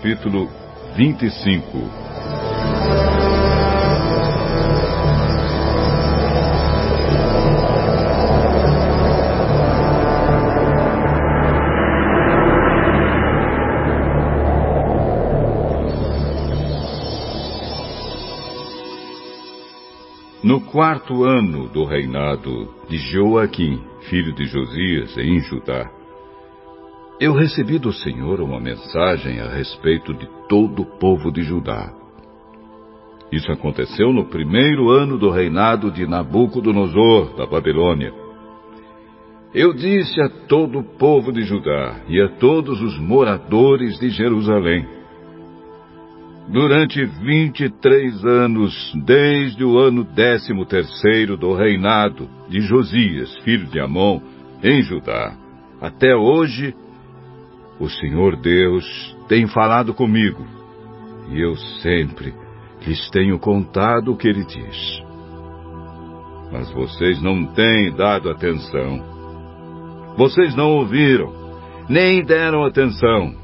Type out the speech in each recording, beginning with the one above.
Capítulo 25 No quarto ano do reinado de Joaquim, filho de Josias, em Judá, eu recebi do Senhor uma mensagem a respeito de todo o povo de Judá. Isso aconteceu no primeiro ano do reinado de Nabucodonosor, da Babilônia. Eu disse a todo o povo de Judá e a todos os moradores de Jerusalém: Durante vinte e três anos, desde o ano décimo terceiro do reinado de Josias, filho de Amon, em Judá, até hoje, o Senhor Deus tem falado comigo, e eu sempre lhes tenho contado o que ele diz. Mas vocês não têm dado atenção. Vocês não ouviram, nem deram atenção,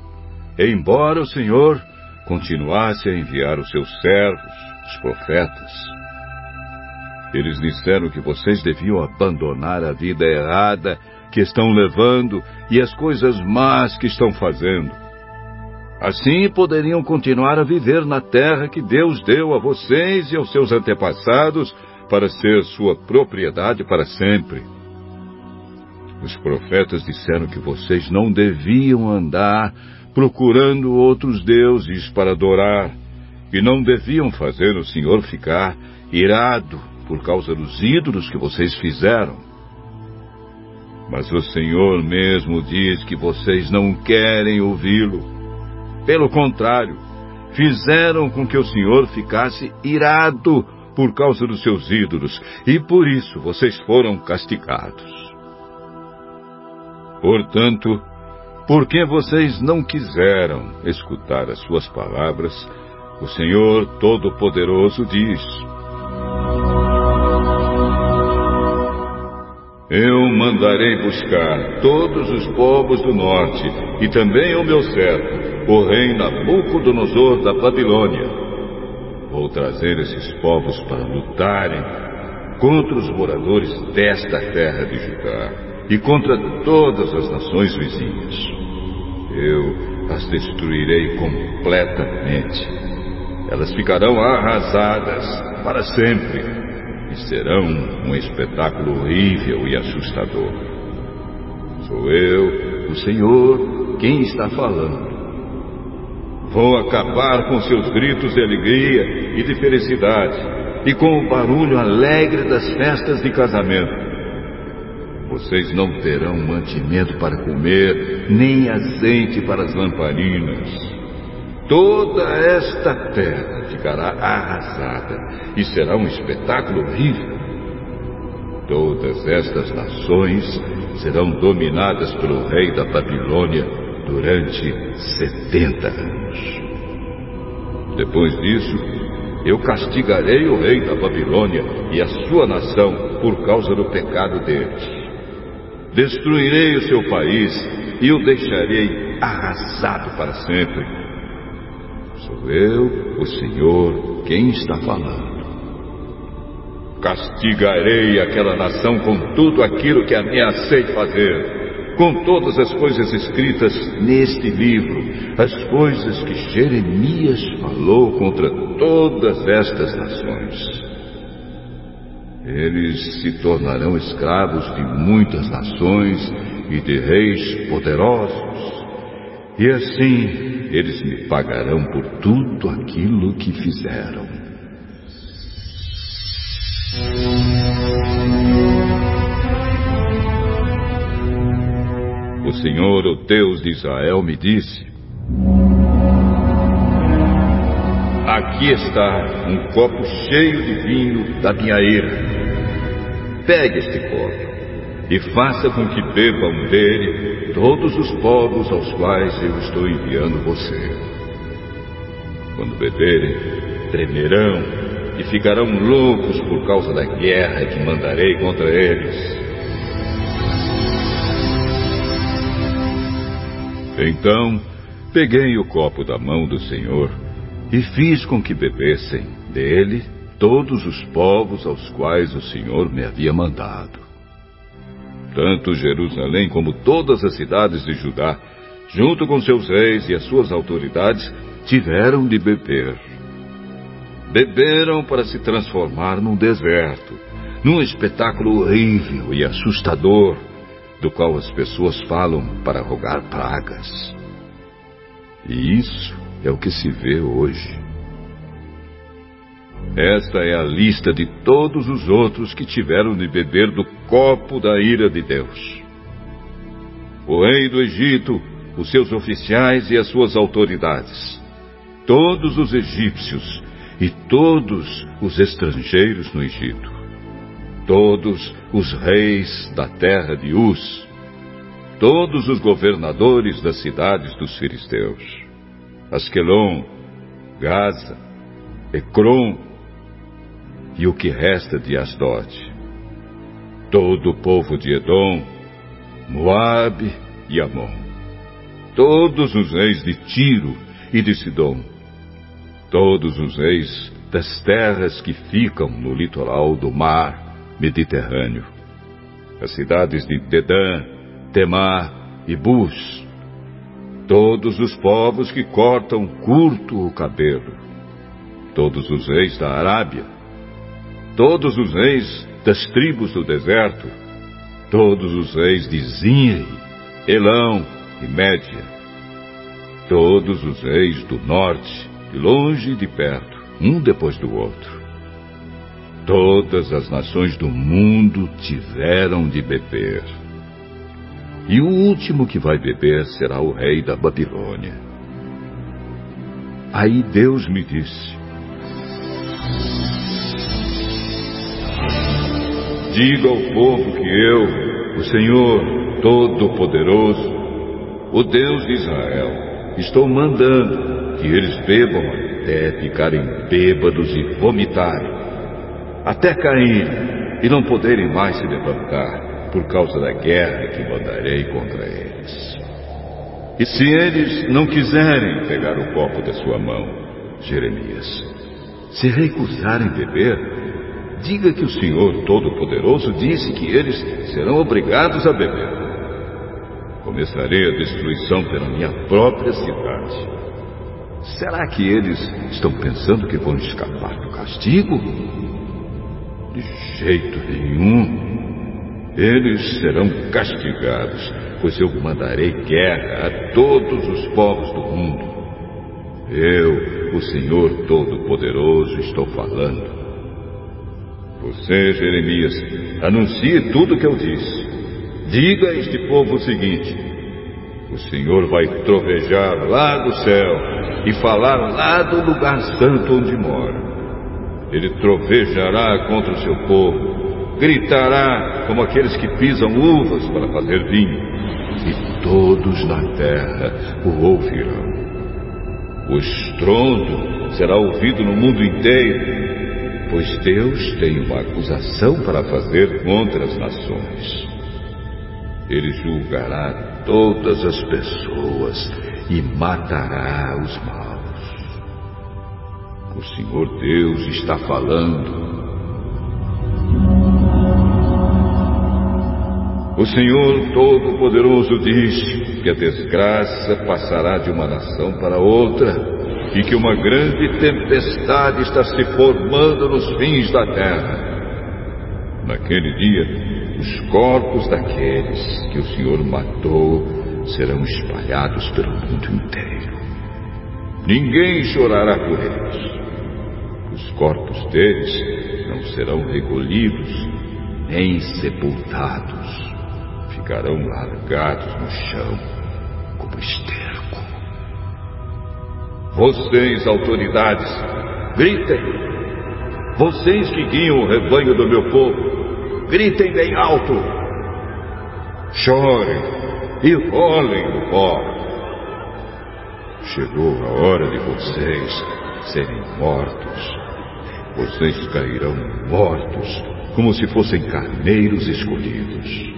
embora o Senhor continuasse a enviar os seus servos, os profetas. Eles disseram que vocês deviam abandonar a vida errada que estão levando e as coisas más que estão fazendo. Assim poderiam continuar a viver na terra que Deus deu a vocês e aos seus antepassados para ser sua propriedade para sempre. Os profetas disseram que vocês não deviam andar procurando outros deuses para adorar, e não deviam fazer o Senhor ficar irado por causa dos ídolos que vocês fizeram. Mas o Senhor mesmo diz que vocês não querem ouvi-lo. Pelo contrário, fizeram com que o Senhor ficasse irado por causa dos seus ídolos, e por isso vocês foram castigados. Portanto, porque vocês não quiseram escutar as suas palavras, o Senhor Todo-Poderoso diz: Eu mandarei buscar todos os povos do norte e também o meu servo, o rei Nabucodonosor da Babilônia. Vou trazer esses povos para lutarem contra os moradores desta terra de Judá e contra todas as nações vizinhas. Eu as destruirei completamente. Elas ficarão arrasadas para sempre serão um espetáculo horrível e assustador. Sou eu, o Senhor, quem está falando. Vou acabar com seus gritos de alegria e de felicidade e com o barulho alegre das festas de casamento vocês não terão mantimento para comer, nem azeite para as lamparinas. Toda esta terra ficará arrasada e será um espetáculo horrível. Todas estas nações serão dominadas pelo rei da Babilônia durante setenta anos. Depois disso, eu castigarei o rei da Babilônia e a sua nação por causa do pecado deles. Destruirei o seu país e o deixarei arrasado para sempre. Sou eu, o Senhor, quem está falando. Castigarei aquela nação com tudo aquilo que ameacei fazer, com todas as coisas escritas neste livro, as coisas que Jeremias falou contra todas estas nações. Eles se tornarão escravos de muitas nações e de reis poderosos. E assim eles me pagarão por tudo aquilo que fizeram. O Senhor, o Deus de Israel, me disse: Aqui está um copo cheio de vinho da minha ira. Pegue este copo e faça com que bebam dele todos os povos aos quais eu estou enviando você. Quando beberem, tremerão e ficarão loucos por causa da guerra que mandarei contra eles. Então, peguei o copo da mão do Senhor e fiz com que bebessem dele todos os povos aos quais o Senhor me havia mandado. Tanto Jerusalém como todas as cidades de Judá, junto com seus reis e as suas autoridades, tiveram de beber. Beberam para se transformar num deserto, num espetáculo horrível e assustador, do qual as pessoas falam para rogar pragas. E isso é o que se vê hoje. Esta é a lista de todos os outros que tiveram de beber do copo da ira de Deus. O rei do Egito, os seus oficiais e as suas autoridades, todos os egípcios e todos os estrangeiros no Egito, todos os reis da terra de Uz, todos os governadores das cidades dos filisteus, Asquelon, Gaza, Ecrom, e o que resta de Asdod. Todo o povo de Edom, Moabe e Amon. Todos os reis de Tiro e de Sidom. Todos os reis das terras que ficam no litoral do mar Mediterrâneo. As cidades de Dedã, Temar e Bus. Todos os povos que cortam curto o cabelo. Todos os reis da Arábia todos os reis das tribos do deserto, todos os reis de Zinri, Elão e Média, todos os reis do norte, de longe e de perto, um depois do outro. Todas as nações do mundo tiveram de beber. E o último que vai beber será o rei da Babilônia. Aí Deus me disse: Diga ao povo que eu, o Senhor Todo-Poderoso, o Deus de Israel, estou mandando que eles bebam até ficarem bêbados e vomitarem, até caírem e não poderem mais se levantar por causa da guerra que mandarei contra eles. E se eles não quiserem pegar o copo da sua mão, Jeremias, se recusarem beber, Diga que o Senhor Todo-Poderoso disse que eles serão obrigados a beber. Começarei a destruição pela minha própria cidade. Será que eles estão pensando que vão escapar do castigo? De jeito nenhum. Eles serão castigados, pois eu mandarei guerra a todos os povos do mundo. Eu, o Senhor Todo-Poderoso, estou falando. Você, Jeremias, anuncie tudo o que eu disse. Diga a este povo o seguinte: O Senhor vai trovejar lá do céu e falar lá do lugar santo onde mora. Ele trovejará contra o seu povo, gritará como aqueles que pisam uvas para fazer vinho, e todos na terra o ouvirão. O estrondo será ouvido no mundo inteiro pois Deus tem uma acusação para fazer contra as nações. Ele julgará todas as pessoas e matará os maus. O Senhor Deus está falando. O Senhor Todo-Poderoso diz que a desgraça passará de uma nação para outra e que uma grande tempestade está se formando nos fins da terra. Naquele dia, os corpos daqueles que o Senhor matou serão espalhados pelo mundo inteiro. Ninguém chorará por eles. Os corpos deles não serão recolhidos nem sepultados. Ficarão largados no chão como esterco. Vocês, autoridades, gritem. Vocês que guiam o rebanho do meu povo, gritem bem alto. Chorem e rolem no pó. Chegou a hora de vocês serem mortos. Vocês cairão mortos, como se fossem carneiros escolhidos.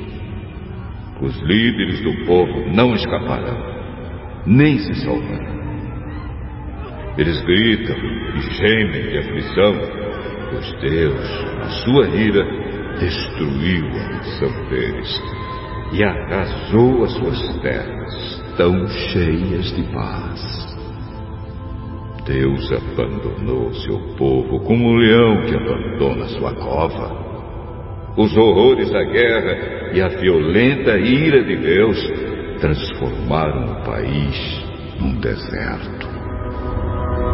Os líderes do povo não escaparão nem se salvarão. Eles gritam e gemem de aflição, pois Deus, na sua ira, destruiu a nação deles e arrasou as suas terras, tão cheias de paz. Deus abandonou seu povo como um leão que abandona sua cova. Os horrores da guerra e a violenta ira de Deus transformaram o país num deserto.